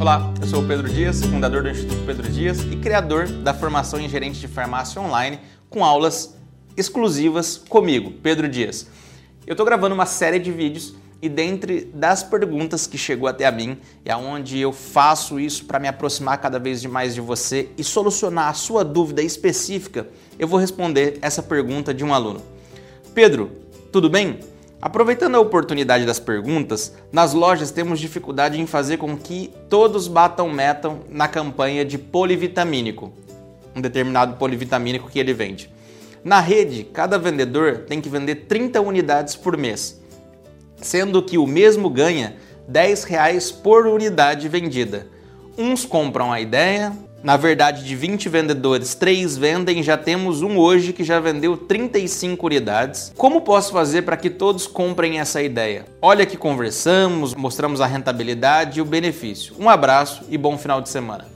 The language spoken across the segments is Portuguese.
Olá, eu sou o Pedro Dias, fundador do Instituto Pedro Dias e criador da formação em gerente de farmácia online com aulas exclusivas comigo, Pedro Dias. Eu estou gravando uma série de vídeos e dentre das perguntas que chegou até a mim, é onde eu faço isso para me aproximar cada vez mais de você e solucionar a sua dúvida específica, eu vou responder essa pergunta de um aluno. Pedro, tudo bem? Aproveitando a oportunidade das perguntas, nas lojas temos dificuldade em fazer com que todos batam meta na campanha de polivitamínico, um determinado polivitamínico que ele vende. Na rede, cada vendedor tem que vender 30 unidades por mês, sendo que o mesmo ganha 10 reais por unidade vendida. Uns compram a ideia, na verdade, de 20 vendedores, 3 vendem, já temos um hoje que já vendeu 35 unidades. Como posso fazer para que todos comprem essa ideia? Olha que conversamos, mostramos a rentabilidade e o benefício. Um abraço e bom final de semana.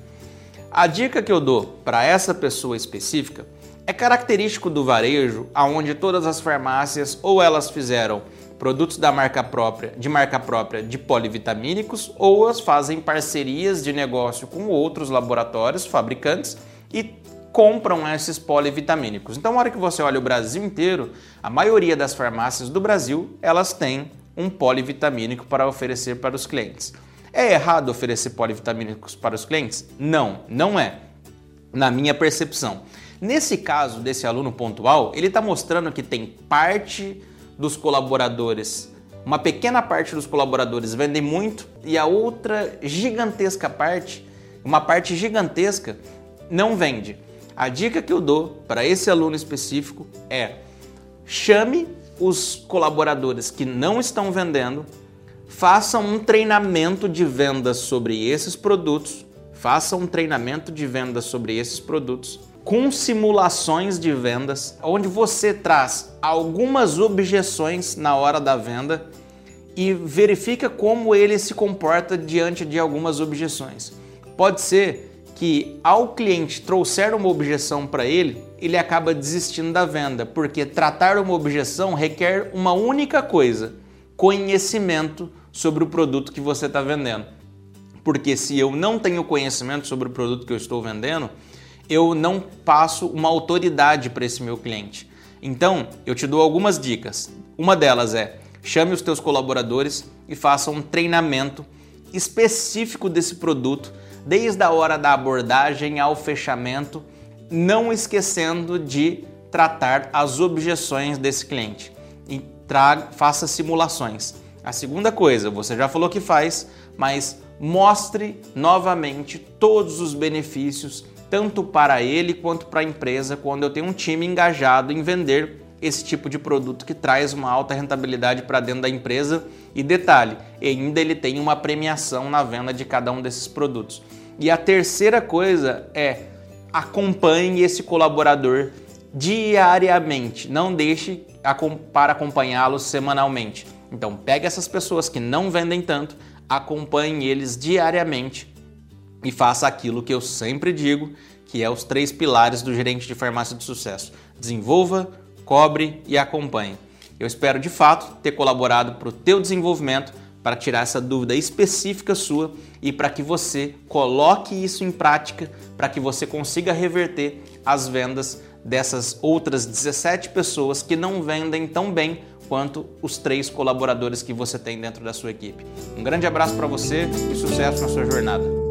A dica que eu dou para essa pessoa específica é característico do varejo, aonde todas as farmácias ou elas fizeram produtos da marca própria, de marca própria de polivitamínicos, ou as fazem parcerias de negócio com outros laboratórios, fabricantes e compram esses polivitamínicos. Então, na hora que você olha o Brasil inteiro, a maioria das farmácias do Brasil, elas têm um polivitamínico para oferecer para os clientes. É errado oferecer polivitamínicos para os clientes? Não, não é. Na minha percepção. Nesse caso desse aluno pontual, ele está mostrando que tem parte dos colaboradores, uma pequena parte dos colaboradores vendem muito e a outra gigantesca parte, uma parte gigantesca, não vende. A dica que eu dou para esse aluno específico é: chame os colaboradores que não estão vendendo, faça um treinamento de vendas sobre esses produtos, faça um treinamento de vendas sobre esses produtos com simulações de vendas, onde você traz algumas objeções na hora da venda e verifica como ele se comporta diante de algumas objeções. Pode ser que ao cliente trouxer uma objeção para ele, ele acaba desistindo da venda, porque tratar uma objeção requer uma única coisa: conhecimento sobre o produto que você está vendendo. Porque se eu não tenho conhecimento sobre o produto que eu estou vendendo, eu não passo uma autoridade para esse meu cliente. Então, eu te dou algumas dicas. Uma delas é: chame os teus colaboradores e faça um treinamento específico desse produto, desde a hora da abordagem ao fechamento, não esquecendo de tratar as objeções desse cliente e traga, faça simulações. A segunda coisa, você já falou que faz, mas mostre novamente todos os benefícios tanto para ele quanto para a empresa quando eu tenho um time engajado em vender esse tipo de produto que traz uma alta rentabilidade para dentro da empresa. E detalhe, ainda ele tem uma premiação na venda de cada um desses produtos. E a terceira coisa é acompanhe esse colaborador diariamente, não deixe para acompanhá-los semanalmente. Então, pegue essas pessoas que não vendem tanto, acompanhe eles diariamente e faça aquilo que eu sempre digo, que é os três pilares do gerente de farmácia de sucesso: desenvolva, cobre e acompanhe. Eu espero de fato ter colaborado para o teu desenvolvimento, para tirar essa dúvida específica sua e para que você coloque isso em prática, para que você consiga reverter as vendas dessas outras 17 pessoas que não vendem tão bem quanto os três colaboradores que você tem dentro da sua equipe. Um grande abraço para você e sucesso na sua jornada.